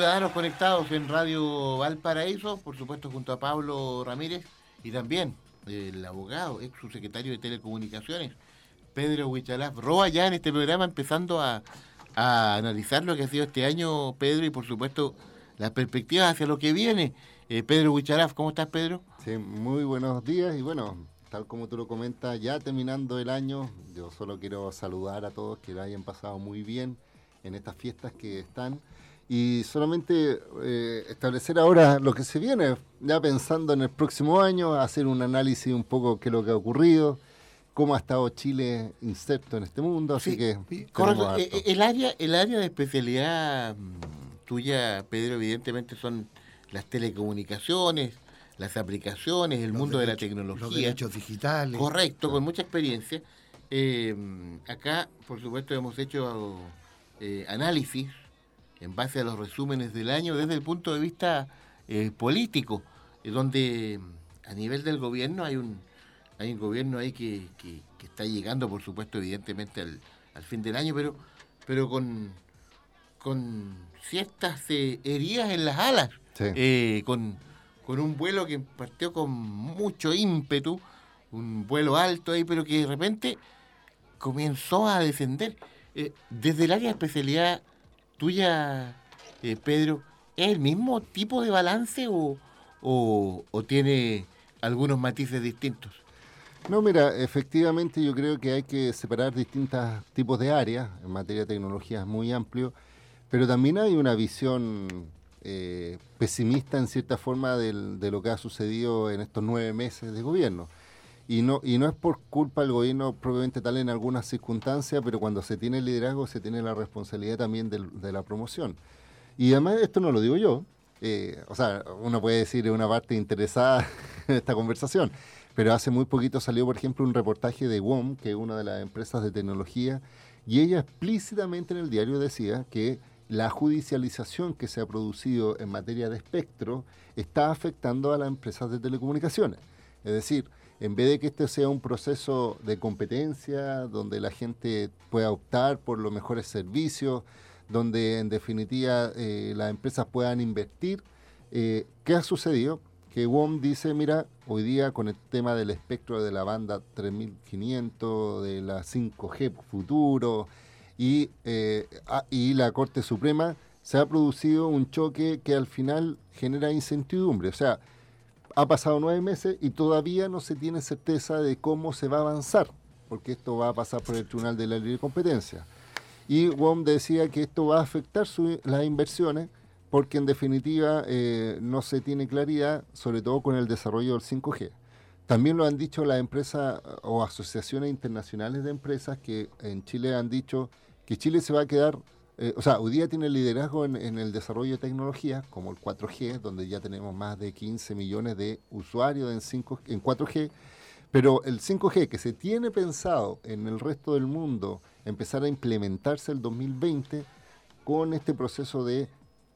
Ciudadanos conectados en Radio Valparaíso, por supuesto junto a Pablo Ramírez y también el abogado, ex subsecretario de Telecomunicaciones, Pedro Huichalaf Roa, ya en este programa empezando a, analizar lo que ha sido este año, Pedro, y por supuesto las perspectivas hacia lo que viene. Eh, Pedro Huichalaf, ¿cómo estás, Pedro? Sí, muy buenos días y bueno, tal como tú lo comentas, ya terminando el año, yo solo quiero saludar a todos que lo hayan pasado muy bien en estas fiestas que están y solamente eh, establecer ahora lo que se viene, ya pensando en el próximo año, hacer un análisis un poco qué es lo que ha ocurrido, cómo ha estado Chile inserto en este mundo, así que... Correcto. Eh, eh, el área, el área de especialidad mm, tuya, Pedro, evidentemente son las telecomunicaciones, las aplicaciones, el mundo de la tecnología. Los derechos digitales. Correcto, con mucha experiencia. acá, por supuesto, hemos hecho análisis en base a los resúmenes del año desde el punto de vista eh, político, eh, donde a nivel del gobierno hay un, hay un gobierno ahí que, que, está llegando, por supuesto, evidentemente al, al, fin del año, pero, pero con, con ciertas eh, heridas en las alas, con, con un vuelo que partió con mucho ímpetu, un vuelo alto ahí, pero que de repente comenzó a descender. desde el área de especialidad tuya, eh, Pedro, ¿es el mismo tipo de balance o, o, tiene algunos matices distintos? No, mira, efectivamente yo creo que hay que separar distintos tipos de áreas, en materia de tecnología es muy amplio, pero también hay una visión eh, pesimista en cierta forma de lo que ha sucedido en estos nueve meses de gobierno. Y no, y no es por culpa del gobierno propiamente tal en algunas circunstancias, pero cuando se tiene el liderazgo se tiene la responsabilidad también de, la promoción. Y además esto no lo digo yo, eh, o sea, uno puede decir una parte interesada en esta conversación, pero hace muy poquito salió, por ejemplo, un reportaje de WOM, que es una de las empresas de tecnología, y ella explícitamente en el diario decía que la judicialización que se ha producido en materia de espectro está afectando a las empresas de telecomunicaciones. Es decir, en vez de que este sea un proceso de competencia, donde la gente pueda optar por los mejores servicios, donde en definitiva eh, las empresas puedan invertir, eh, ¿qué ha sucedido? Que WOM dice, mira, hoy día con el tema del espectro de la banda 3500, de la 5G futuro y, eh, y la Corte Suprema, se ha producido un choque que al final genera incertidumbre. O sea, ha pasado nueve meses y todavía no se tiene certeza de cómo se va a avanzar, porque esto va a pasar por el Tribunal de la Libre Competencia. Y WOM decía que esto va a afectar las inversiones porque en definitiva eh, no se tiene claridad, sobre todo con el desarrollo del 5G. También lo han dicho las empresas o asociaciones internacionales de empresas que en Chile han dicho que Chile se va a quedar eh, o sea, hoy día tiene liderazgo en, el desarrollo de tecnologías como el 4G, donde ya tenemos más de 15 millones de usuarios en, 5, en 4G, pero el 5G que se tiene pensado en el resto del mundo empezar a implementarse el 2020 con este proceso de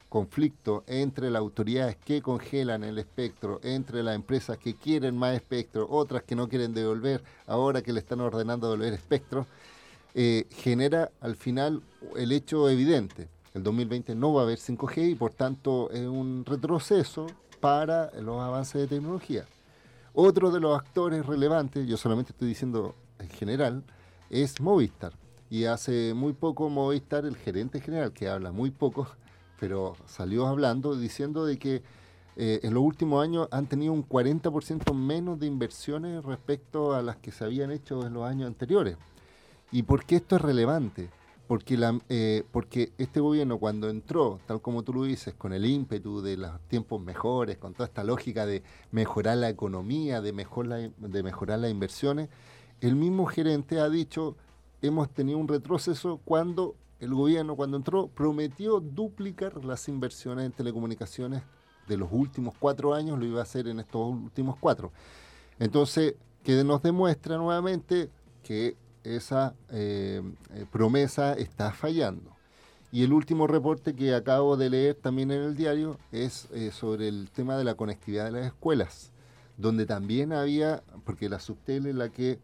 conflicto entre las autoridades que congelan el espectro, entre las empresas que quieren más espectro, otras que no quieren devolver, ahora que le están ordenando devolver espectro, eh, genera al final el hecho evidente. El 2020 no va a haber 5G y por tanto es un retroceso para los avances de tecnología. Otro de los actores relevantes, yo solamente estoy diciendo en general, es Movistar. Y hace muy poco Movistar, el gerente general, que habla muy poco, pero salió hablando diciendo de que eh, en los últimos años han tenido un 40% menos de inversiones respecto a las que se habían hecho en los años anteriores. ¿Y por qué esto es relevante? Porque, la, eh, porque este gobierno cuando entró, tal como tú lo dices, con el ímpetu de los tiempos mejores, con toda esta lógica de mejorar la economía, de, mejor de mejorar las inversiones, el mismo gerente ha dicho, hemos tenido un retroceso cuando el gobierno, cuando entró, prometió duplicar las inversiones en telecomunicaciones de los últimos cuatro años lo iba a hacer en estos últimos cuatro. Entonces, que nos demuestra nuevamente que esa eh, eh, promesa está fallando. Y el último reporte que acabo de leer también en el diario es eh, sobre el tema de la conectividad de las escuelas, donde también había, porque la Subtel es la que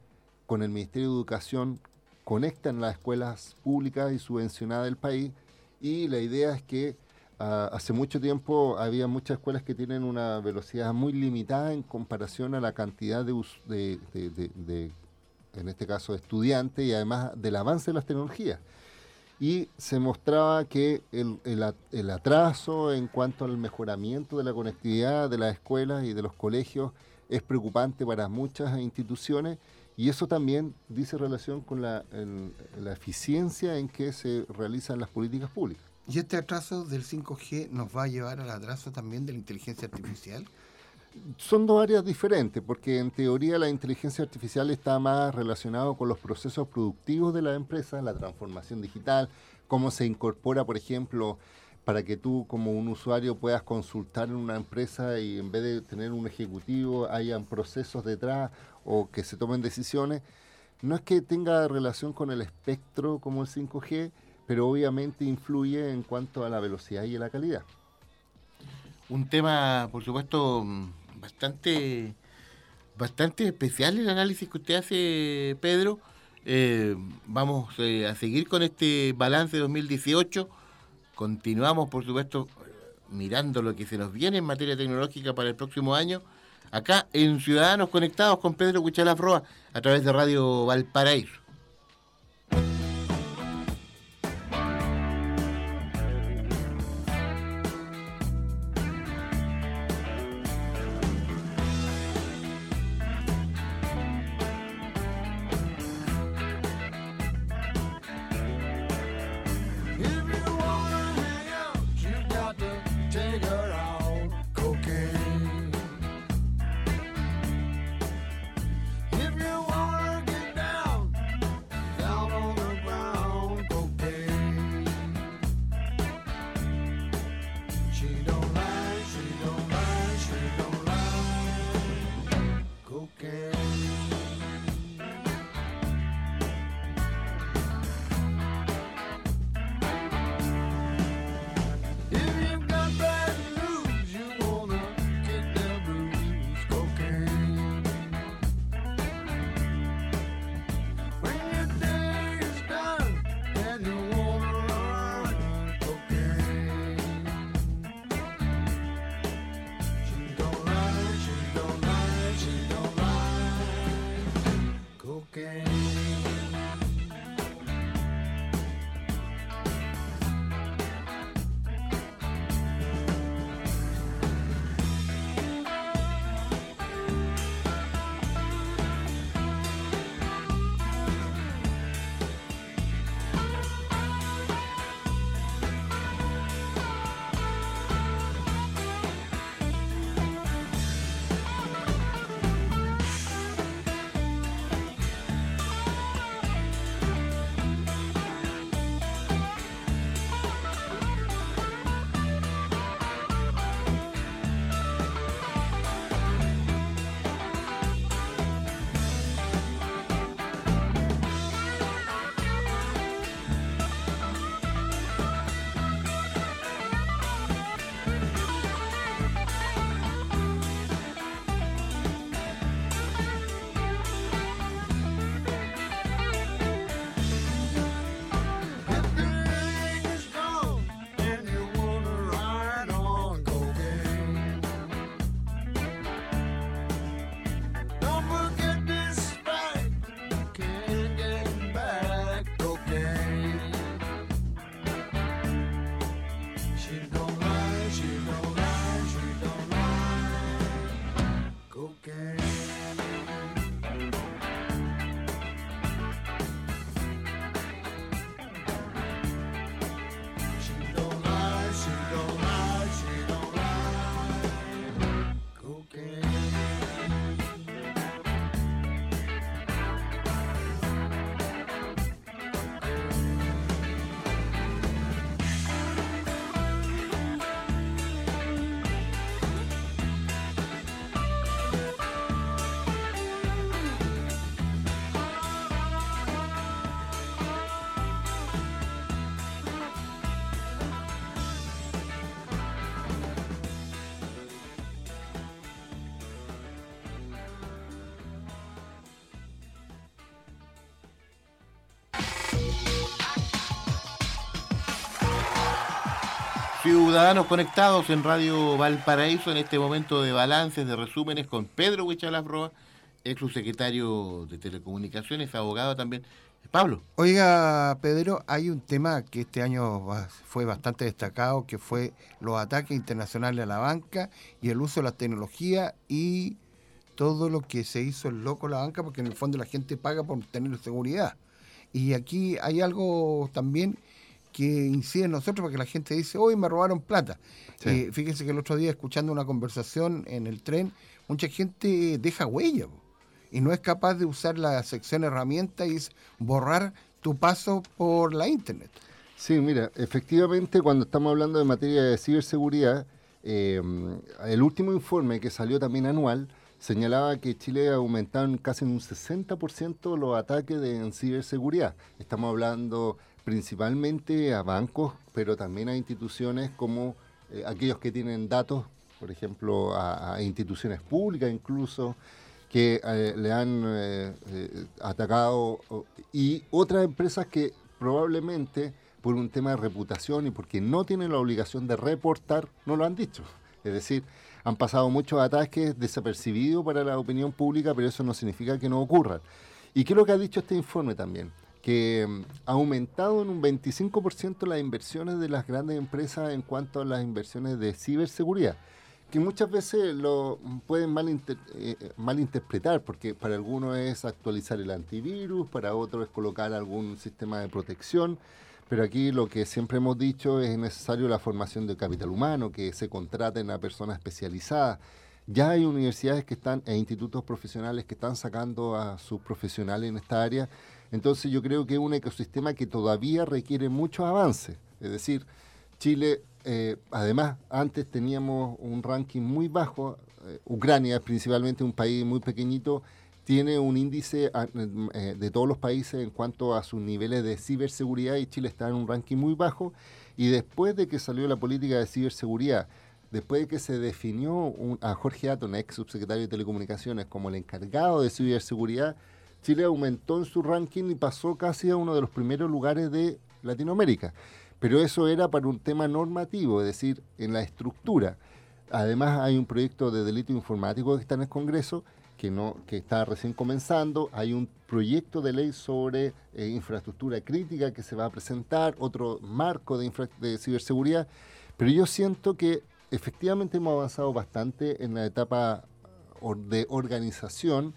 con el Ministerio de Educación conectan las escuelas públicas y subvencionadas del país, y la idea es que ah, hace mucho tiempo había muchas escuelas que tienen una velocidad muy limitada en comparación a la cantidad de en este caso, estudiantes y además del avance de las tecnologías y se mostraba que el, el, atraso en cuanto al mejoramiento de la conectividad de las escuelas y de los colegios es preocupante para muchas instituciones y eso también dice relación con la, la eficiencia en que se realizan las políticas públicas. ¿Y este atraso del 5G nos va a llevar al atraso también de la inteligencia artificial? Son dos áreas diferentes, porque en teoría la inteligencia artificial está más relacionado con los procesos productivos de la empresa, la transformación digital, cómo se incorpora, por ejemplo, para que tú como un usuario puedas consultar en una empresa y en vez de tener un ejecutivo hayan procesos detrás o que se tomen decisiones. No es que tenga relación con el espectro como el 5G, pero obviamente influye en cuanto a la velocidad y a la calidad. Un tema, por supuesto, bastante, bastante especial el análisis que usted hace, Pedro. Eh, vamos eh, a seguir con este balance 2018. Continuamos, por supuesto, mirando lo que se nos viene en materia tecnológica para el próximo año. Acá en Ciudadanos Conectados con Pedro Cuchalafroa a través de Radio Valparaíso. Ciudadanos conectados en Radio Valparaíso en este momento de balances, de resúmenes con Pedro Huichalafroa, ex subsecretario de Telecomunicaciones, abogado también. Pablo. Oiga, Pedro, hay un tema que este año fue bastante destacado, que fue los ataques internacionales a la banca y el uso de las tecnologías y todo lo que se hizo el loco la banca, porque en el fondo la gente paga por tener seguridad. Y aquí hay algo también que incide en nosotros porque la gente dice, hoy me robaron plata. Eh, fíjense que el otro día escuchando una conversación en el tren, mucha gente deja huella y no es capaz de usar la sección herramienta y borrar tu paso por la internet. Sí, mira, efectivamente cuando estamos hablando de materia de ciberseguridad, eh, el último informe que salió también anual señalaba que Chile ha aumentado en casi un 60% los ataques de, en ciberseguridad. Estamos hablando principalmente a bancos, pero también a instituciones como eh, aquellos que tienen datos, por ejemplo, a, instituciones públicas incluso, que eh, le han eh, atacado, y otras empresas que probablemente por un tema de reputación y porque no tienen la obligación de reportar, no lo han dicho. Es decir, han pasado muchos ataques desapercibidos para la opinión pública, pero eso no significa que no ocurran. ¿Y qué es lo que ha dicho este informe también? Que mm, ha aumentado en un 25% las inversiones de las grandes empresas en cuanto a las inversiones de ciberseguridad, que muchas veces lo pueden eh, eh, malinterpretar, porque para algunos es actualizar el antivirus, para otros es colocar algún sistema de protección, pero aquí lo que siempre hemos dicho es necesario la formación del capital humano, que se contraten a personas especializadas. Ya hay universidades que están e institutos profesionales que están sacando a sus profesionales en esta área entonces yo creo que es un ecosistema que todavía requiere mucho avance. Es decir, Chile, eh, además, antes teníamos un ranking muy bajo. Eh, Ucrania principalmente un país muy pequeñito, tiene un índice ah, eh, de todos los países en cuanto a sus niveles de ciberseguridad y Chile está en un ranking muy bajo. Y después de que salió la política de ciberseguridad, después de que se definió a Jorge Aton, ex subsecretario de Telecomunicaciones, como el encargado de ciberseguridad, Chile aumentó en su ranking y pasó casi a uno de los primeros lugares de Latinoamérica. Pero eso era para un tema normativo, es decir, en la estructura. Además hay un proyecto de delito informático que está en el Congreso, que, no, que está recién comenzando. Hay un proyecto de ley sobre eh, infraestructura crítica que se va a presentar, otro marco de, de ciberseguridad. Pero yo siento que efectivamente hemos avanzado bastante en la etapa de organización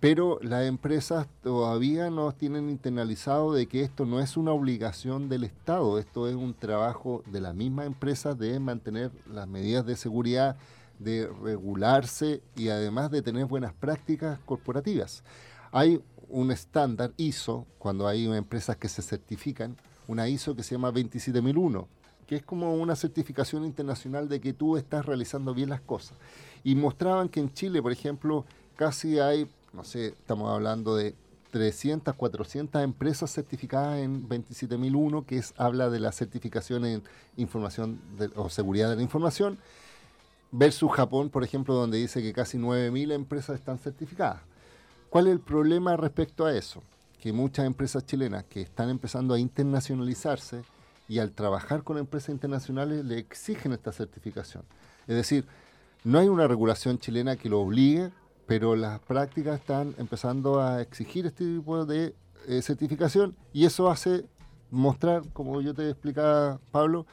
pero las empresas todavía no tienen internalizado de que esto no es una obligación del Estado, esto es un trabajo de la misma empresa de mantener las medidas de seguridad, de regularse y además de tener buenas prácticas corporativas. Hay un estándar ISO, cuando hay empresas que se certifican, una ISO que se llama 27001, que es como una certificación internacional de que tú estás realizando bien las cosas. Y mostraban que en Chile, por ejemplo, casi hay no sé, estamos hablando de 300, 400 empresas certificadas en 27001, que es, habla de la certificación en información o seguridad de la información, versus Japón, por ejemplo, donde dice que casi 9.000 empresas están certificadas. ¿Cuál es el problema respecto a eso? Que muchas empresas chilenas que están empezando a internacionalizarse y al trabajar con empresas internacionales le exigen esta certificación. Es decir, no hay una regulación chilena que lo obligue pero las prácticas están empezando a exigir este tipo de eh, certificación y eso hace mostrar, como yo te explicaba, Pablo,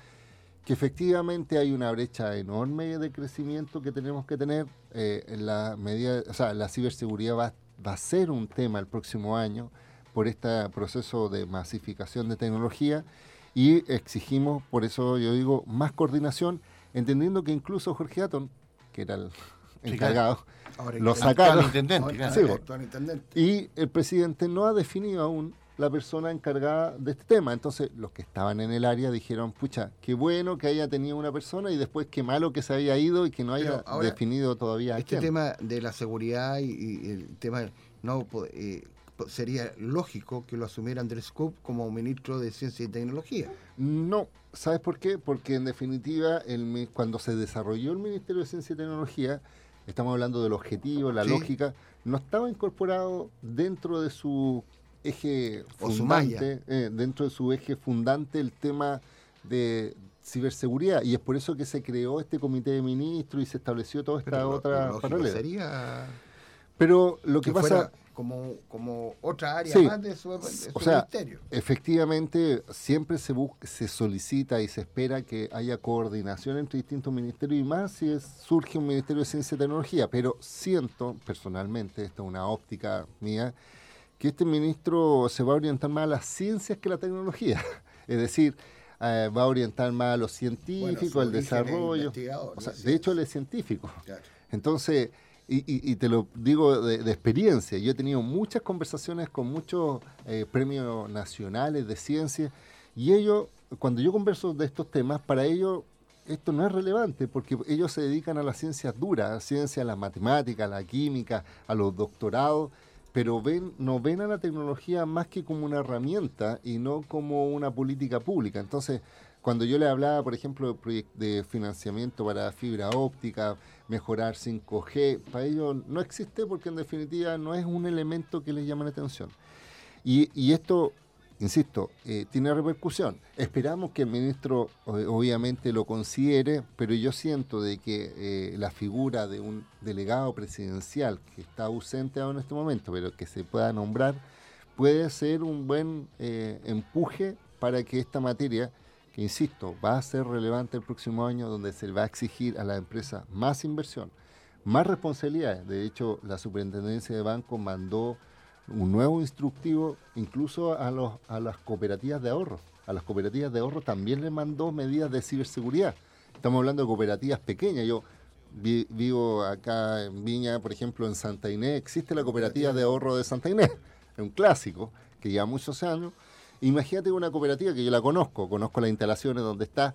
que efectivamente hay una brecha enorme de crecimiento que tenemos que tener. Eh, en la medida, o sea, la ciberseguridad va, va, a ser un tema el próximo año por este proceso de masificación de tecnología y exigimos, por eso yo digo, más coordinación, entendiendo que incluso Jorge Atón, que era el encargado, lo sacaron. Y el presidente no ha definido aún la persona encargada de este tema. Entonces, los que estaban en el área dijeron, pucha, qué bueno que haya tenido una persona y después qué malo que se haya ido y que no haya definido todavía. Este tema de la seguridad y, el tema no eh, sería lógico que lo asumiera Andrés Coop como ministro de Ciencia y Tecnología. No, ¿sabes por qué? Porque en definitiva, el, cuando se desarrolló el Ministerio de Ciencia y Tecnología, estamos hablando del objetivo, la lógica, no estaba incorporado dentro de su eje fundante, eh, dentro de su eje fundante el tema de ciberseguridad. Y es por eso que se creó este comité de ministros y se estableció toda esta otra paralela. Sería Pero lo que, pasa como, como otra área más de su, o sea, Efectivamente, siempre se, se solicita y se espera que haya coordinación entre distintos ministerios y más si es, surge un Ministerio de Ciencia y Tecnología. Pero siento, personalmente, esta es una óptica mía, que este ministro se va a orientar más a las ciencias que a la tecnología. Es decir, eh, va a orientar más a los científicos, al desarrollo. O sea, de hecho, él es científico. Entonces, y, te lo digo de, experiencia, yo he tenido muchas conversaciones con muchos eh, premios nacionales de ciencia y ellos, cuando yo converso de estos temas, para ellos esto no es relevante porque ellos se dedican a las ciencias duras, a ciencias, a la matemática, a la química, a los doctorados, pero ven, no ven a la tecnología más que como una herramienta y no como una política pública. Entonces, cuando yo le hablaba, por ejemplo, de financiamiento para fibra óptica, mejorar 5G, para ellos no existe porque en definitiva no es un elemento que les llame la atención. Y, esto, insisto, eh, tiene repercusión. Esperamos que el ministro obviamente lo considere, pero yo siento de que eh, la figura de un delegado presidencial que está ausente ahora en este momento, pero que se pueda nombrar, puede ser un buen eh, empuje para que esta materia que insisto, va a ser relevante el próximo año donde se va a exigir a la empresa más inversión, más responsabilidades. De hecho, la superintendencia de banco mandó un nuevo instructivo incluso a las cooperativas de ahorro. A las cooperativas de ahorro también le mandó medidas de ciberseguridad. Estamos hablando de cooperativas pequeñas. Yo vivo acá en Viña, por ejemplo, en Santa Inés. Existe la cooperativa de ahorro de Santa Inés. Es un clásico que lleva muchos años Imagínate una cooperativa que yo la conozco, conozco las instalaciones donde está,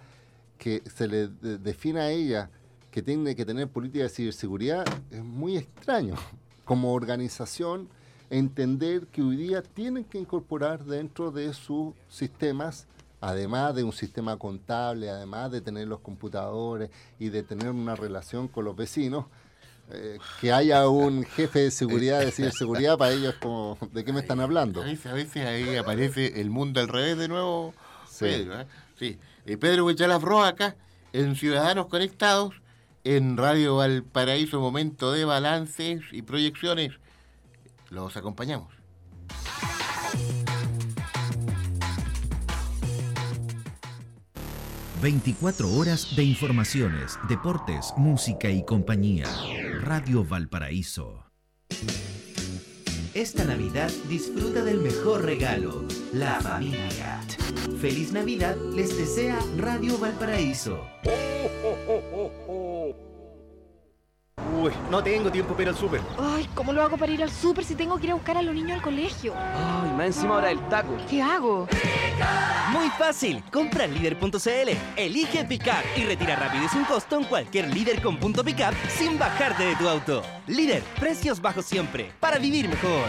que se le defina a ella que tiene que tener política de ciberseguridad, es muy extraño. Como organización, entender que hoy día tienen que incorporar dentro de sus sistemas, además de un sistema contable, además de tener los computadores y de tener una relación con los vecinos, eh, que haya un jefe de seguridad, de ciberseguridad, para ellos como, ¿de qué me están hablando? A veces, ahí aparece el mundo al revés de nuevo, sí. Pedro. ¿eh? Sí. Eh, Pedro acá, en Ciudadanos Conectados, en Radio Valparaíso, momento de balances y proyecciones. Los acompañamos. 24 horas de informaciones, deportes, música y compañía. Radio Valparaíso. Esta Navidad disfruta del mejor regalo, la familia. Feliz Navidad les desea Radio Valparaíso. Uy, no tengo tiempo para ir al súper. Ay, ¿cómo lo hago para ir al súper si tengo que ir a buscar a los niños al colegio? Ay, más encima ahora el taco. ¿Qué hago? Muy fácil. Compra en líder.cl, elige Pickup y retira rápido y sin costo en cualquier líder con punto Pickup sin bajarte de tu auto. Líder, precios bajos siempre, para vivir mejor.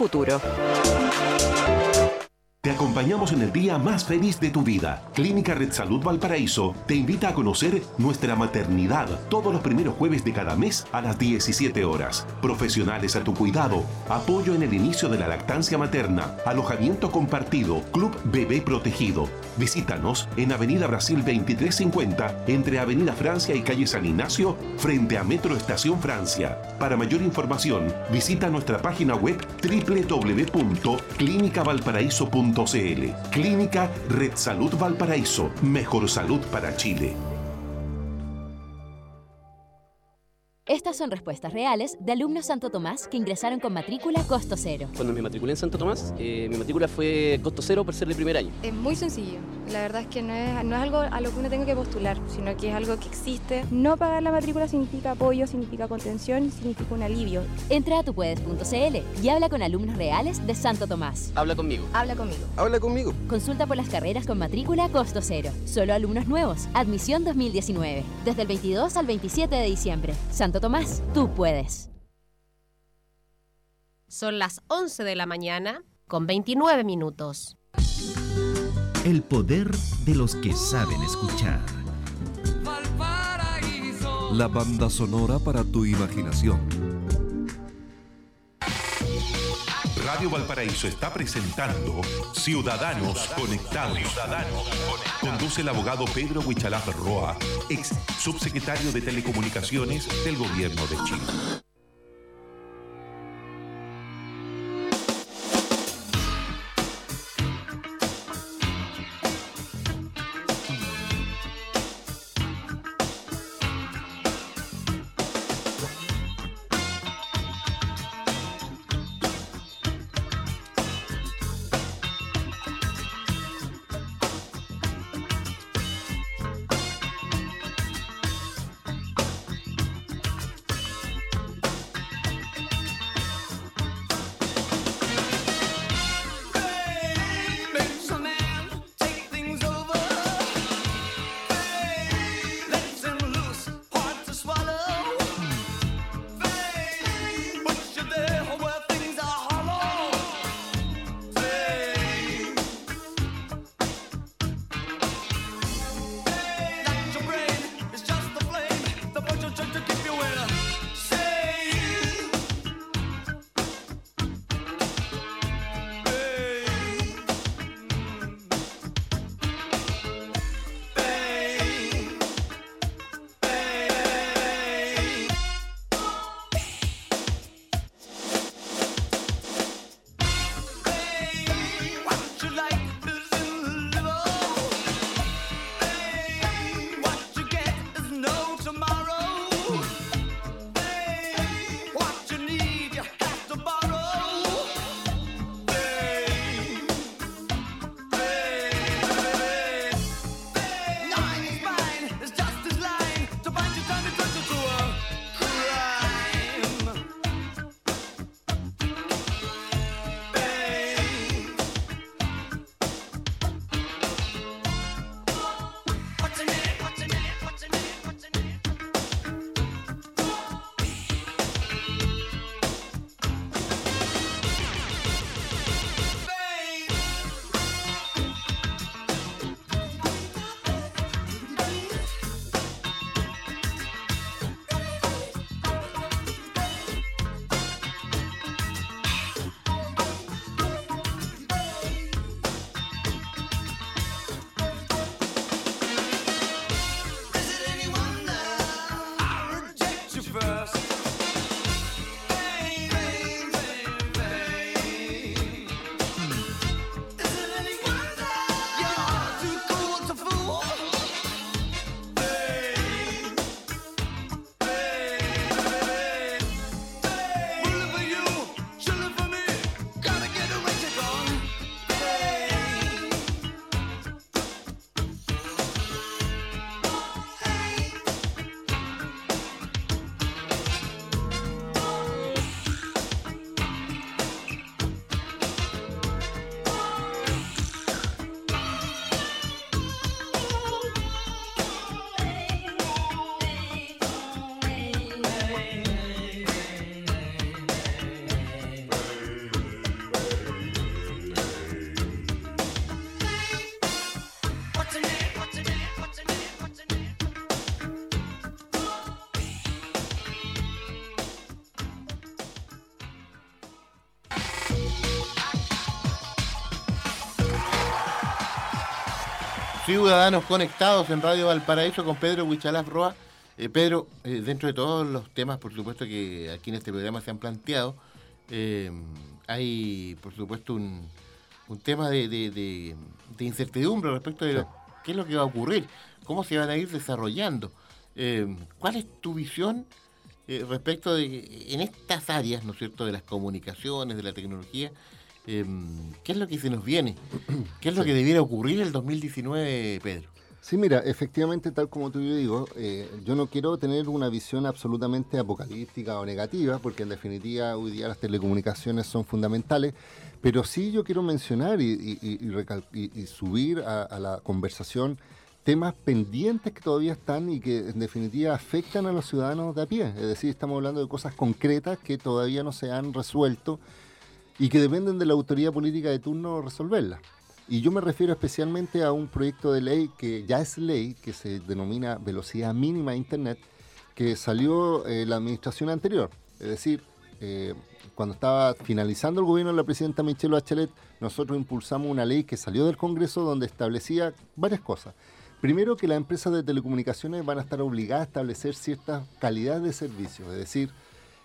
futuro. Te acompañamos en el día más feliz de tu vida. Clínica Red Salud Valparaíso te invita a conocer nuestra maternidad todos los primeros jueves de cada mes a las 17 horas. Profesionales a tu cuidado, apoyo en el inicio de la lactancia materna, alojamiento compartido, Club Bebé Protegido. Visítanos en Avenida Brasil 2350 entre Avenida Francia y Calle San Ignacio frente a Metro Estación Francia. Para mayor información, visita nuestra página web www.clinicavalparaíso.com Clínica Red Salud Valparaíso. Mejor salud para Chile. Estas son respuestas reales de alumnos Santo Tomás que ingresaron con matrícula costo cero. Cuando me matriculé en Santo Tomás, eh, mi matrícula fue costo cero por ser de primer año. Es muy sencillo. La verdad es que no es, no es algo a lo que uno tenga que postular, sino que es algo que existe. No pagar la matrícula significa apoyo, significa contención, significa un alivio. Entra a tupuedes.cl y habla con alumnos reales de Santo Tomás. Habla conmigo. Habla conmigo. Habla conmigo. Consulta por las carreras con matrícula costo cero. Solo alumnos nuevos. Admisión 2019. Desde el 22 al 27 de diciembre. Santo Tomás, tú puedes. Son las 11 de la mañana con 29 minutos. El poder de los que saben escuchar. La banda sonora para tu imaginación. Radio Valparaíso está presentando Ciudadanos Conectados. Conduce el abogado Pedro Huichalaf Roa, ex subsecretario de Telecomunicaciones del Gobierno de Chile. Ciudadanos conectados en Radio Valparaíso con Pedro Huichalaf Roa. Eh, Pedro, eh, dentro de todos los temas, por supuesto, que aquí en este programa se han planteado, eh, hay, por supuesto, un, un tema de, de- de- de incertidumbre respecto de lo- qué es lo que va a ocurrir, cómo se van a ir desarrollando. ¿Cuál es tu visión respecto de, en estas áreas, ¿no es cierto?, de las comunicaciones, de la tecnología, em, ¿qué es lo que se nos viene? ¿Qué es lo que debiera ocurrir el 2019, Pedro? Sí, mira, efectivamente, tal como tú yo digo, eh, yo no quiero tener una visión absolutamente apocalíptica o negativa, porque en definitiva hoy día las telecomunicaciones son fundamentales, pero sí yo quiero mencionar y, y, subir a, la conversación temas pendientes que todavía están y que en definitiva afectan a los ciudadanos de a pie. Es decir, estamos hablando de cosas concretas que todavía no se han resuelto y que dependen de la autoridad política de turno resolverlas. Y yo me refiero especialmente a un proyecto de ley que ya es ley, que se denomina velocidad mínima de Internet, que salió eh, la administración anterior. Es decir, eh, cuando estaba finalizando el gobierno de la presidenta Michelle Bachelet, nosotros impulsamos una ley que salió del Congreso donde establecía varias cosas. Primero, que las empresas de telecomunicaciones van a estar obligadas a establecer cierta calidad de servicio, es decir,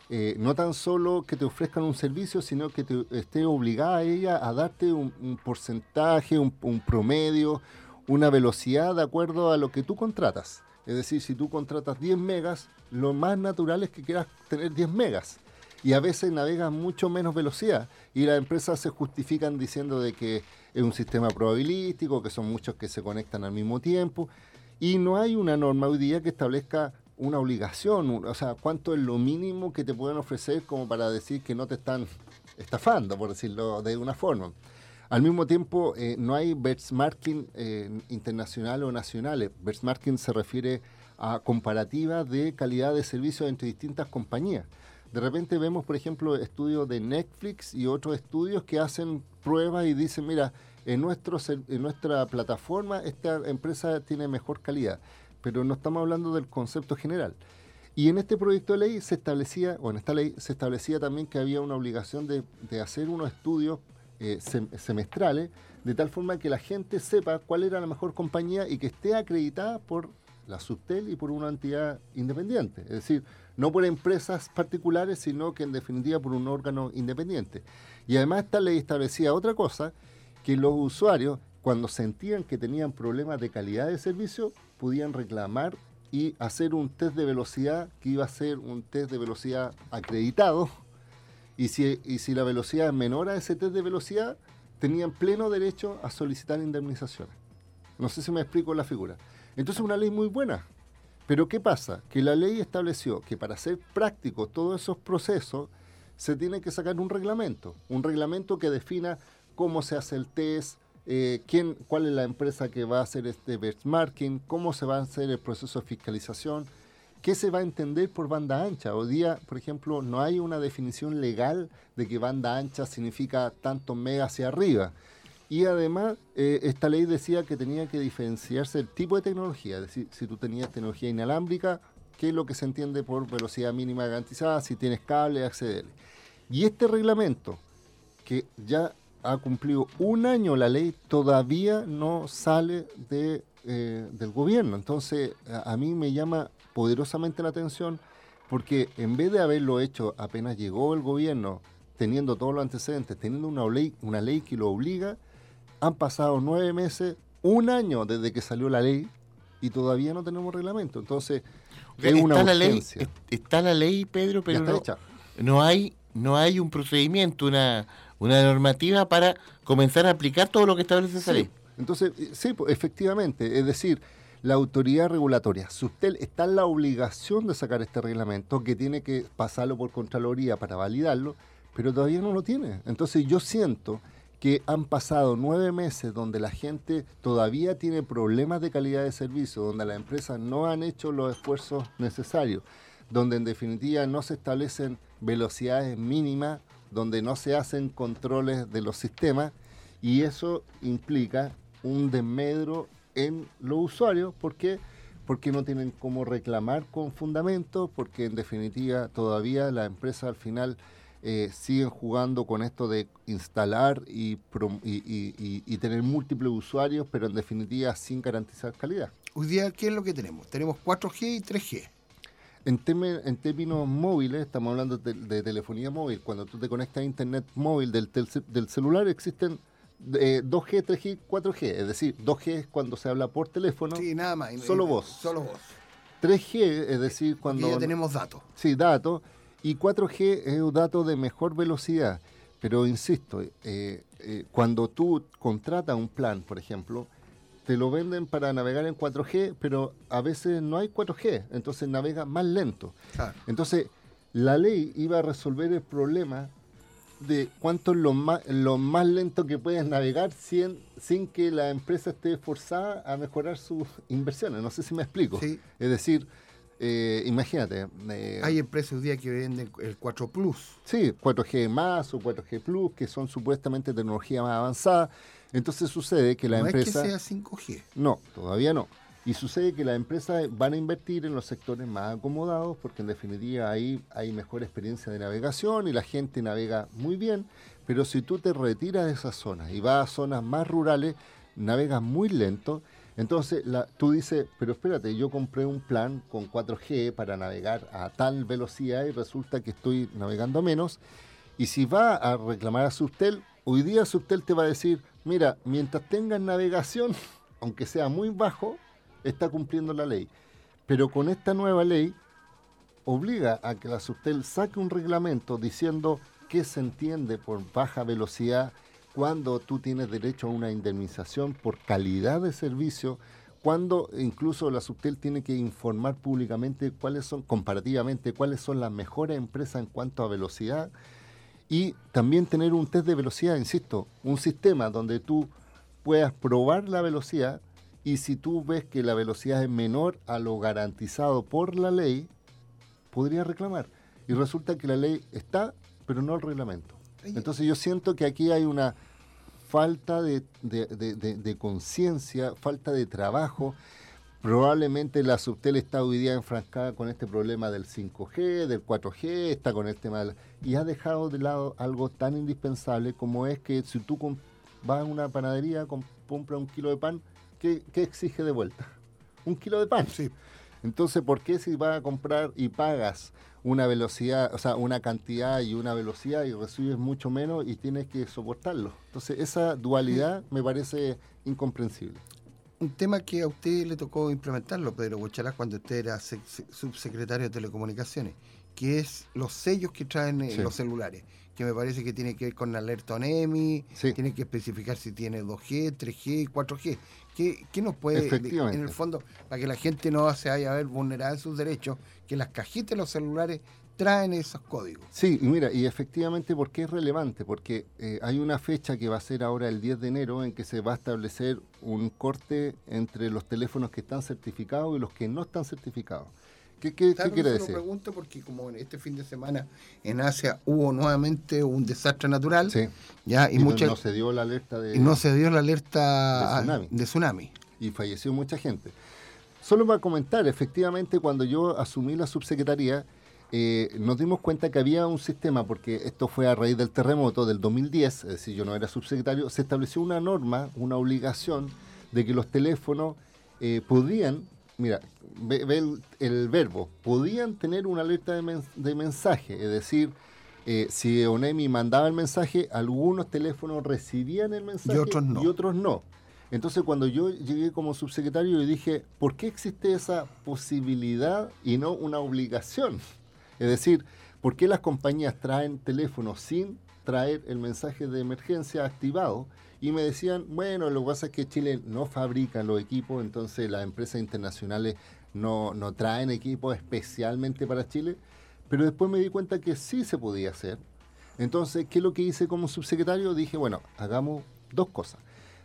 eh, no tan solo que te ofrezcan un servicio, sino que te esté obligada ella a darte un, porcentaje, un, promedio, una velocidad de acuerdo a lo que tú contratas. Es decir, si tú contratas 10 megas, lo más natural es que quieras tener 10 megas. Y a veces navegas mucho menos velocidad. Y las empresas se justifican diciendo de que es un sistema probabilístico, que son muchos que se conectan al mismo tiempo. Y no hay una norma hoy día que establezca una obligación, o sea, cuánto es lo mínimo que te pueden ofrecer como para decir que no te están estafando, por decirlo de una forma. Al mismo tiempo, eh, no hay benchmarking eh, internacional o nacionales. Benchmarking se refiere a comparativa de calidad de servicio entre distintas compañías. De repente vemos, por ejemplo, estudios de Netflix y otros estudios que hacen pruebas y dicen, mira, en, nuestro, en nuestra plataforma esta empresa tiene mejor calidad pero no estamos hablando del concepto general. Y en este proyecto de ley se establecía, o en esta ley se establecía también que había una obligación de, hacer unos estudios eh, semestrales, de tal forma que la gente sepa cuál era la mejor compañía y que esté acreditada por la Subtel y por una entidad independiente. Es decir, no por empresas particulares, sino que en definitiva por un órgano independiente. Y además esta ley establecía otra cosa, que los usuarios, cuando sentían que tenían problemas de calidad de servicio, podían reclamar y hacer un test de velocidad que iba a ser un test de velocidad acreditado. Y si, y si la velocidad es menor a ese test de velocidad, tenían pleno derecho a solicitar indemnizaciones. No sé si me explico la figura. Entonces una ley muy buena. Pero ¿qué pasa? Que la ley estableció que para hacer prácticos todos esos procesos se tiene que sacar un reglamento. Un reglamento que defina cómo se hace el test, eh, quién, cuál es la empresa que va a hacer este benchmarking, cómo se va a hacer el proceso de fiscalización, qué se va a entender por banda ancha. Hoy día, por ejemplo, no hay una definición legal de que banda ancha significa tanto mega hacia arriba. Y además, eh, esta ley decía que tenía que diferenciarse el tipo de tecnología, es decir, si tú tenías tecnología inalámbrica, qué es lo que se entiende por velocidad mínima garantizada, si tienes cable, acceder. Y este reglamento, que ya ha cumplido un año la ley, todavía no sale de, eh, del gobierno. Entonces, a, mí me llama poderosamente la atención porque en vez de haberlo hecho apenas llegó el gobierno, teniendo todos los antecedentes, teniendo una ley, una ley que lo obliga, han pasado nueve meses, un año desde que salió la ley y todavía no tenemos reglamento. Entonces, es una está la ley, está la ley, Pedro, pero no, no, hay no hay un procedimiento, una una normativa para comenzar a aplicar todo lo que establece esa ley. Entonces, eh, sí, pues, efectivamente, es decir, la autoridad regulatoria, usted está en la obligación de sacar este reglamento, que tiene que pasarlo por Contraloría para validarlo, pero todavía no lo tiene. Entonces yo siento que han pasado nueve meses donde la gente todavía tiene problemas de calidad de servicio, donde las empresas no han hecho los esfuerzos necesarios, donde en definitiva no se establecen velocidades mínimas donde no se hacen controles de los sistemas y eso implica un desmedro en los usuarios porque porque no tienen cómo reclamar con fundamento, porque en definitiva todavía la empresa al final eh, siguen jugando con esto de instalar y, y, tener múltiples usuarios, pero en definitiva sin garantizar calidad. Hoy día, ¿qué es lo que tenemos? Tenemos 4G y 3G. En, en, términos móviles, estamos hablando de, telefonía móvil. Cuando tú te conectas a internet móvil del, del celular, existen 2G, 3G, 4G. Es decir, 2G es cuando se habla por teléfono. Sí, nada más. Solo voz. Solo voz. 3G, es decir, cuando... ya tenemos datos. Sí, datos. Y 4G es un dato de mejor velocidad. Pero insisto, eh, eh, cuando tú contratas un plan, por ejemplo, te lo venden para navegar en 4G, pero a veces no hay 4G, entonces navega más lento. Entonces, la ley iba a resolver el problema de cuánto es lo más, lo más lento que puedes navegar sin, sin que la empresa esté forzada a mejorar sus inversiones. No sé si me explico. Es decir, eh, imagínate. Eh, Hay empresas hoy día que venden el 4 Plus. Sí, 4G más o 4G Plus, que son supuestamente tecnología más avanzada. Entonces sucede que la empresa... No es que sea 5G. No, todavía no. Y sucede que las empresas van a invertir en los sectores más acomodados porque en definitiva ahí hay mejor experiencia de navegación y la gente navega muy bien, pero si tú te retiras de esas zonas y vas a zonas más rurales, navegas muy lento. Entonces tú dices, pero espérate, yo compré un plan con 4G para navegar a tal velocidad y resulta que estoy navegando menos. Y si va a reclamar a Subtel, hoy día Subtel te va a decir, mira, mientras tengas navegación, aunque sea muy bajo, está cumpliendo la ley. Pero con esta nueva ley obliga a que la Subtel saque un reglamento diciendo qué se entiende por baja velocidad, cuando tú tienes derecho a una indemnización por calidad de servicio, cuando incluso la Subtel tiene que informar públicamente cuáles son, comparativamente, cuáles son las mejores empresas en cuanto a velocidad y también tener un test de velocidad, insisto, un sistema donde tú puedas probar la velocidad y si tú ves que la velocidad es menor a lo garantizado por la ley, podría reclamar. Y resulta que la ley está, pero no el reglamento. Entonces yo siento que aquí hay una falta de, conciencia, falta de trabajo. Probablemente la Subtel está hoy día enfrascada con este problema del 5G, del 4G, está con el tema y ha dejado de lado algo tan indispensable como es que si tú vas a una panadería, compras un kilo de pan, ¿qué, exige de vuelta? Un kilo de pan. Sí. Entonces, ¿por qué si vas a comprar y pagas una velocidad, o sea, una cantidad y una velocidad y recibes mucho menos y tienes que soportarlo? Entonces, esa dualidad me parece incomprensible. Un tema que a usted le tocó implementarlo, Pedro Huachalá, cuando usted era subsecretario de Telecomunicaciones, que es los sellos que traen eh, los celulares que me parece que tiene que ver con alerta ONEMI, tiene que especificar si tiene 2G, 3G y 4G. ¿Qué, nos puede, en el fondo, para que la gente no se vaya a ver vulnerada en sus derechos, que las cajitas de los celulares traen esos códigos? Sí, y mira, y efectivamente, ¿por qué es relevante? Porque eh, hay una fecha que va a ser ahora el 10 de enero en que se va a establecer un corte entre los teléfonos que están certificados y los que no están certificados. ¿Qué, qué, quiere decir? Lo pregunto porque como en este fin de semana en Asia hubo nuevamente un desastre natural, ya y, no se dio la alerta de y no se dio la alerta de tsunami. y falleció mucha gente. Solo para comentar, efectivamente cuando yo asumí la subsecretaría eh, nos dimos cuenta que había un sistema, porque esto fue a raíz del terremoto del 2010, es decir, yo no era subsecretario, se estableció una norma, una obligación de que los teléfonos eh, podían mira, ve, el, verbo, podían tener una alerta de, mensaje, es decir, eh, si Onemi mandaba el mensaje, algunos teléfonos recibían el mensaje y otros no. Entonces cuando yo llegué como subsecretario y dije, ¿por qué existe esa posibilidad y no una obligación? Es decir, ¿por qué las compañías traen teléfonos sin traer el mensaje de emergencia activado? y me decían, bueno, lo que pasa es que Chile no fabrica los equipos, entonces las empresas internacionales no, no traen equipos especialmente para Chile, pero después me di cuenta que sí se podía hacer. Entonces, ¿qué es lo que hice como subsecretario? Dije, bueno, hagamos dos cosas.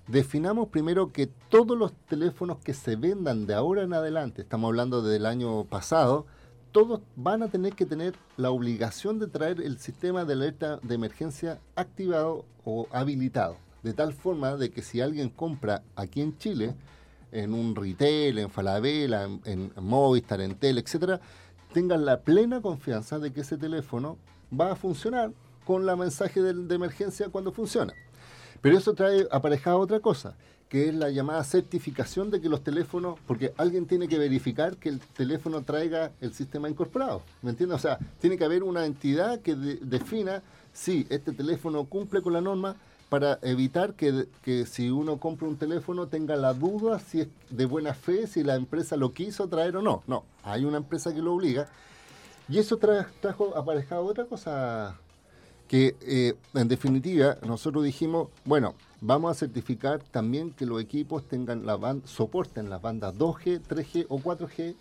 Definamos primero que todos los teléfonos que se vendan de ahora en adelante, estamos hablando del año pasado, todos van a tener que tener la obligación de traer el sistema de alerta de emergencia activado o habilitado de tal forma de que si alguien compra aquí en Chile, en un retail, en Falabella, en, Movistar, en Tel, etcétera, tengan la plena confianza de que ese teléfono va a funcionar con la mensaje de, de emergencia cuando funciona. Pero eso trae aparejada otra cosa, que es la llamada certificación de que los teléfonos, porque alguien tiene que verificar que el teléfono traiga el sistema incorporado, ¿me entiendes? O sea, tiene que haber una entidad que defina si este teléfono cumple con la norma para evitar que, que si uno compra un teléfono tenga la duda si es de buena fe, si la empresa lo quiso traer o no. No, hay una empresa que lo obliga. Y eso tra- trajo aparejado otra cosa que eh, en definitiva nosotros dijimos, bueno, vamos a certificar también que los equipos tengan la soporten las bandas 2G, 3G o 4G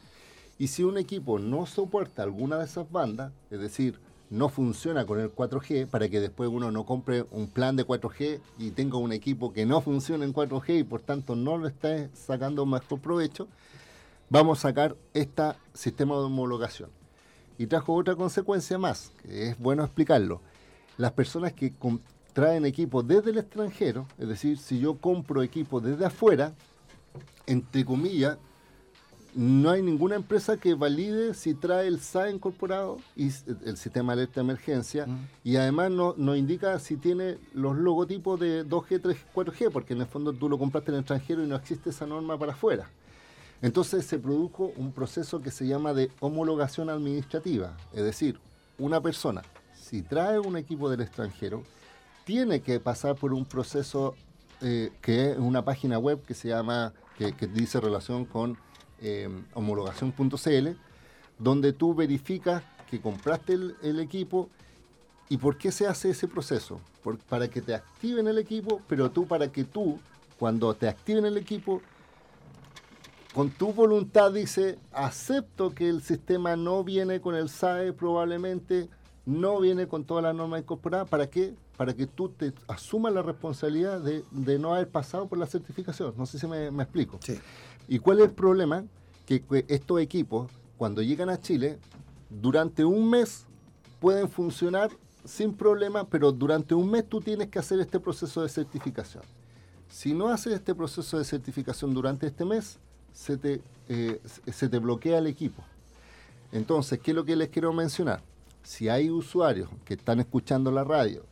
y si un equipo no soporta alguna de esas bandas, es decir, no funciona con el 4G, para que después uno no compre un plan de 4G y tenga un equipo que no funcione en 4G y por tanto no lo esté sacando mejor provecho, vamos a sacar este sistema de homologación. Y trajo otra consecuencia más, que es bueno explicarlo. Las personas que traen equipos desde el extranjero, es decir, si yo compro equipo desde afuera, entre comillas, no hay ninguna empresa que valide si trae el SAE incorporado y el sistema de alerta de emergencia y además no, no indica si tiene los logotipos de 2G, 3G, 4G, porque en el fondo tú lo compraste en el extranjero y no existe esa norma para afuera. Entonces se produjo un proceso que se llama de homologación administrativa, es decir, una persona, si trae un equipo del extranjero, tiene que pasar por un proceso eh, que es una página web que se llama, que, dice relación con eh, homologación.cl, donde tú verificas que compraste el, equipo y por qué se hace ese proceso. Para que te activen el equipo, pero tú para que tú, cuando te activen el equipo, con tu voluntad dice, acepto que el sistema no viene con el SAE probablemente, no viene con toda la norma incorporada. ¿Para qué? Para que tú te asumas la responsabilidad de, de no haber pasado por la certificación. No sé si me, me explico. ¿Y cuál es el problema? Que, que estos equipos, cuando llegan a Chile, durante un mes pueden funcionar sin problema, pero durante un mes tú tienes que hacer este proceso de certificación. Si no haces este proceso de certificación durante este mes, se te, eh, se te bloquea el equipo. Entonces, ¿qué es lo que les quiero mencionar? Si hay usuarios que están escuchando la radio,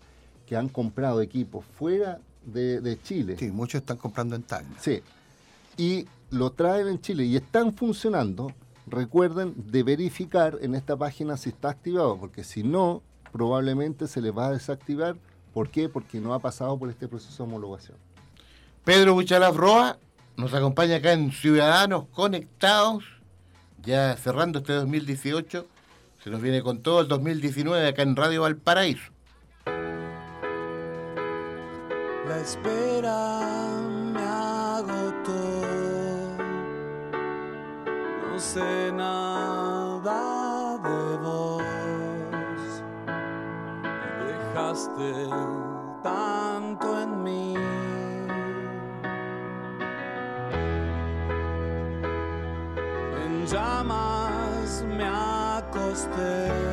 que han comprado equipos fuera de, de Chile. Sí, muchos están comprando en Tacna. Sí. Y lo traen en Chile y están funcionando, recuerden de verificar en esta página si está activado, porque si no, probablemente se les va a desactivar. ¿Por qué? Porque no ha pasado por este proceso de homologación. Pedro Buchalaf Roa nos acompaña acá en Ciudadanos Conectados, ya cerrando este 2018. Se nos viene con todo el 2019 acá en Radio Valparaíso. La espera me agotó. No sé nada de vos. Dejaste tanto en mí. En llamas me acosté. En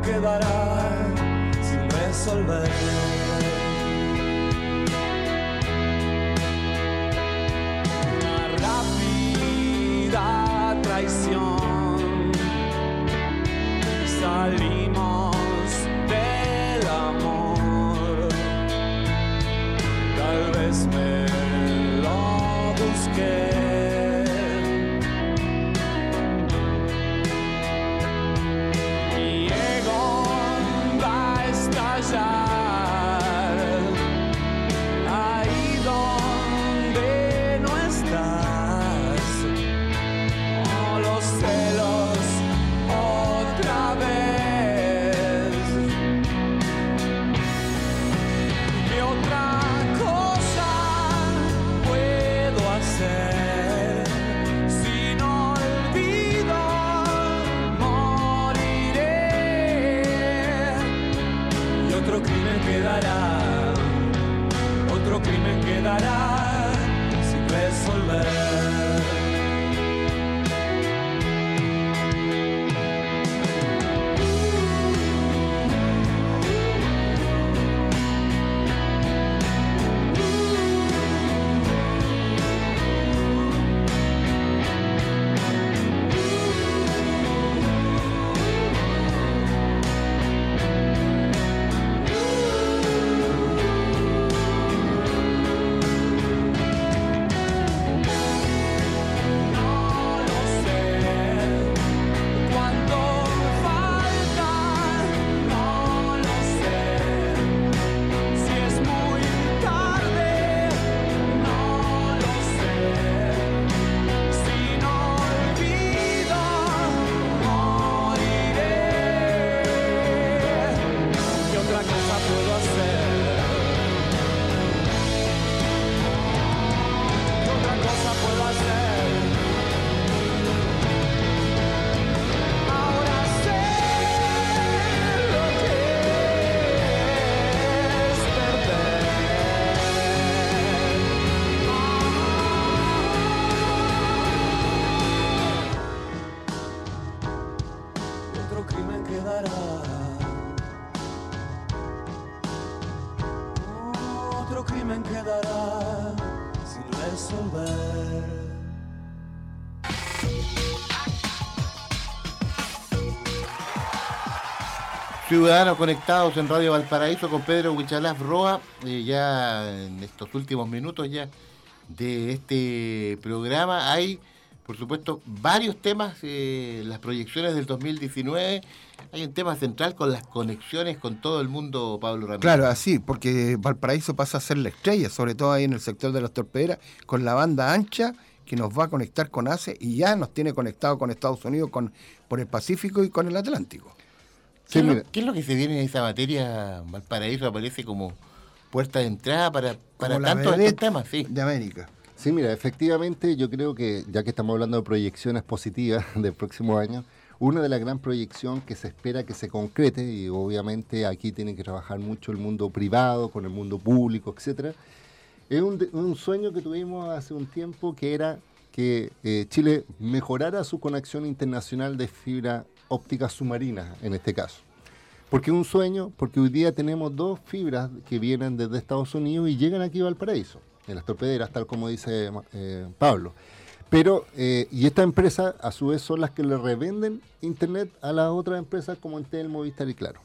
quedará sin resolver. Ciudadanos conectados en Radio Valparaíso con Pedro Huichalaf Roa, eh, ya en estos últimos minutos ya de este programa hay, por supuesto, varios temas, eh, las proyecciones del 2019, hay un tema central con las conexiones con todo el mundo, Pablo Ramírez. Claro, así, porque Valparaíso pasa a ser la estrella, sobre todo ahí en el sector de las torpederas, con la banda ancha que nos va a conectar con ACE y ya nos tiene conectado con Estados Unidos, con por el Pacífico y con el Atlántico. ¿Qué, es lo, qué es lo que se viene en esa materia? Valparaíso aparece como puerta de entrada para, para tantos temas, sí. de América. Sí, mira, efectivamente yo creo que ya que estamos hablando de proyecciones positivas del próximo año, una de las gran proyecciones que se espera que se concrete, y obviamente aquí tiene que trabajar mucho el mundo privado con el mundo público, etcétera, es un sueño que tuvimos hace un tiempo que era que eh, Chile mejorara su conexión internacional de fibra óptica submarina, en este caso. ¿Por qué un sueño? Porque hoy día tenemos dos fibras que vienen desde Estados Unidos y llegan aquí a Valparaíso, en las torpederas, tal como dice eh, Pablo. Pero, eh, y esta empresa a su vez son las que le revenden internet a las otras empresas como Entel, Movistar y Claro.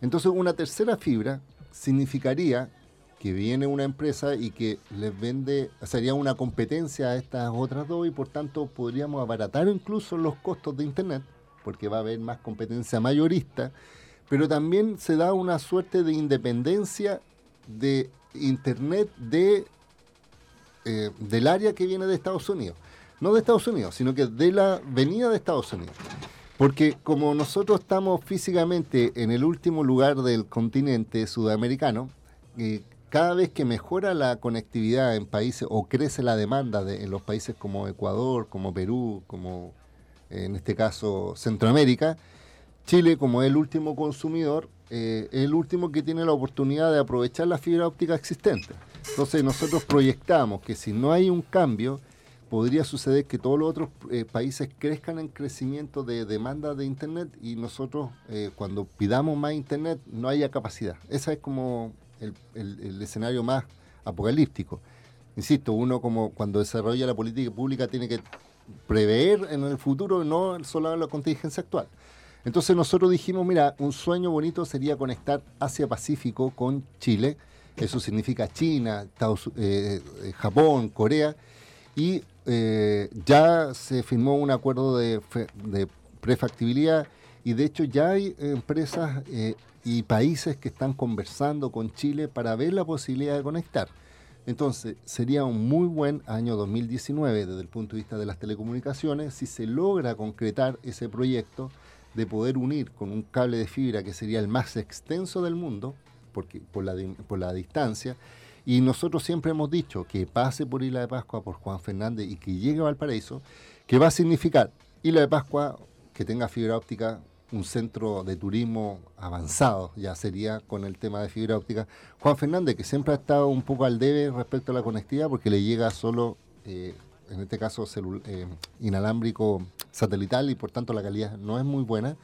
Entonces, una tercera fibra significaría que viene una empresa y que les vende, sería una competencia a estas otras dos y por tanto podríamos abaratar incluso los costos de Internet, porque va a haber más competencia mayorista, pero también se da una suerte de independencia de Internet de, eh, del área que viene de Estados Unidos. No de Estados Unidos, sino que de la venida de Estados Unidos. Porque como nosotros estamos físicamente en el último lugar del continente sudamericano, eh, cada vez que mejora la conectividad en países o crece la demanda de- en los países como Ecuador, como Perú, como en este caso Centroamérica, Chile como el último consumidor, eh, el último que tiene la oportunidad de aprovechar la fibra óptica existente. Entonces nosotros proyectamos que si no hay un cambio, podría suceder que todos los otros eh, países crezcan en crecimiento de demanda de Internet y nosotros eh, cuando pidamos más Internet no haya capacidad. Ese es como el- el escenario más apocalíptico. Insisto, uno como cuando desarrolla la política pública tiene que prever en el futuro, no solo la contingencia actual. Entonces nosotros dijimos, mira, un sueño bonito sería conectar Asia-Pacífico con Chile. Eso significa China, Estados- eh, eh, Japón, Corea. Y eh, ya se firmó un acuerdo de prefactibilidad y de hecho ya hay empresas eh, y países que están conversando con Chile para ver la posibilidad de conectar. Entonces, sería un muy buen año 2019 desde el punto de vista de las telecomunicaciones si se logra concretar ese proyecto de poder unir con un cable de fibra que sería el más extenso del mundo, porque, por, la, por la distancia, y nosotros siempre hemos dicho que pase por Isla de Pascua, por Juan Fernández y que llegue a Valparaíso, que va a significar Isla de Pascua que tenga fibra óptica, un centro de turismo avanzado, ya sería con el tema de fibra óptica. Juan Fernández, que siempre ha estado un poco al debe respecto a la conectividad, porque le llega solo, eh, en este caso, eh, inalámbrico satelital y por tanto la calidad no es muy buena.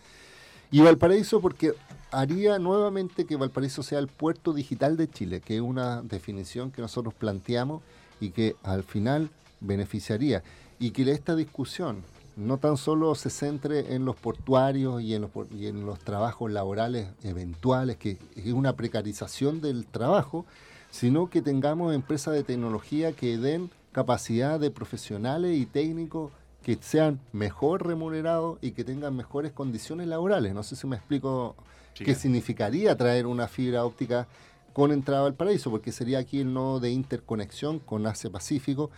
Y Valparaíso porque haría nuevamente que Valparaíso sea el puerto digital de Chile, que es una definición que nosotros planteamos y que al final beneficiaría. Y que esta discusión no tan solo se centre en los portuarios y en los, por- y en los trabajos laborales eventuales, que es una precarización del trabajo, sino que tengamos empresas de tecnología que den capacidad de profesionales y técnicos que sean mejor remunerados y que tengan mejores condiciones laborales. No sé si me explico Sí, qué significaría traer una fibra óptica con entrada al paraíso, porque sería aquí el nodo de interconexión con Asia Pacífico.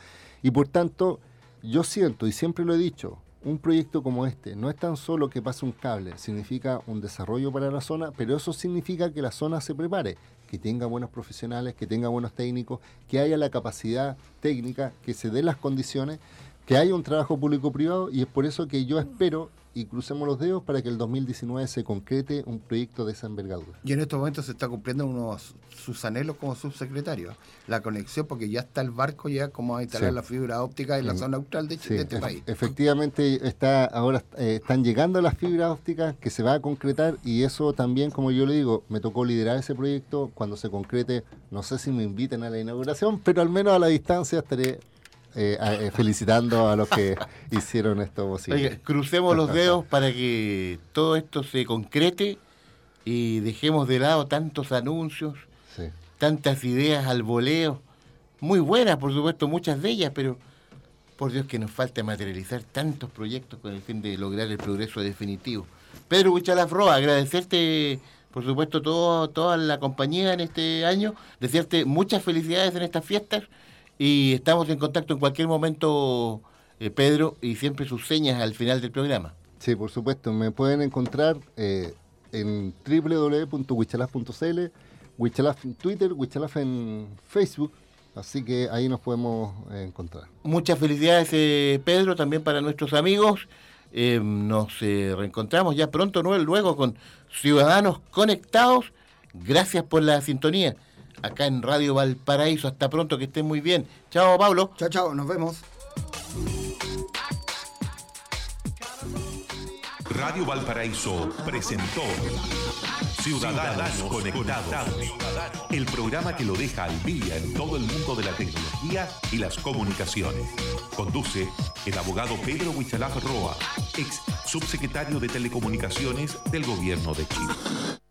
Y por tanto, yo siento, y siempre lo he dicho, un proyecto como este no es tan solo que pase un cable, significa un desarrollo para la zona, pero eso significa que la zona se prepare, que tenga buenos profesionales, que tenga buenos técnicos, que haya la capacidad técnica, que se den las condiciones, que haya un trabajo público-privado y es por eso que yo espero y crucemos los dedos para que el 2019 se concrete un proyecto de esa envergadura. Y en estos momentos se está cumpliendo unos sus anhelos como subsecretario. La conexión, porque ya está el barco ya como a instalar Sí. la fibra óptica en la Mm. zona austral de, Sí, de este país. Efectivamente, está ahora eh, están llegando las fibras ópticas que se va a concretar y eso también, como yo le digo, me tocó liderar ese proyecto cuando se concrete. No sé si me inviten a la inauguración, pero al menos a la distancia estaré eh, eh, felicitando a los que hicieron esto posible. Oiga, crucemos los dedos para que todo esto se concrete y dejemos de lado tantos anuncios, tantas ideas al voleo, muy buenas, por supuesto, muchas de ellas, pero por Dios que nos falta materializar tantos proyectos con el fin de lograr el progreso definitivo. Pedro Huichalafroa, agradecerte, por supuesto, todo, toda la compañía en este año, desearte muchas felicidades en estas fiestas y estamos en contacto en cualquier momento, eh, Pedro, y siempre sus señas al final del programa. Sí, por supuesto, me pueden encontrar eh, en www.wichalaf.cl, Wichalaf en Twitter, Wichalaf en Facebook, así que ahí nos podemos eh, encontrar. Muchas felicidades, eh, Pedro, también para nuestros amigos. Eh, nos reencontramos ya pronto, ¿no? luego con Ciudadanos Conectados. Gracias por la sintonía. Acá en Radio Valparaíso. Hasta pronto, que estén muy bien. Chao, Pablo. Chao, chao, nos vemos. Radio Valparaíso presentó Ciudadanos Conectados, el programa que lo deja al día en todo el mundo de la tecnología y las comunicaciones. Conduce el abogado Pedro Huichalaf Roa, ex subsecretario de Telecomunicaciones del Gobierno de Chile.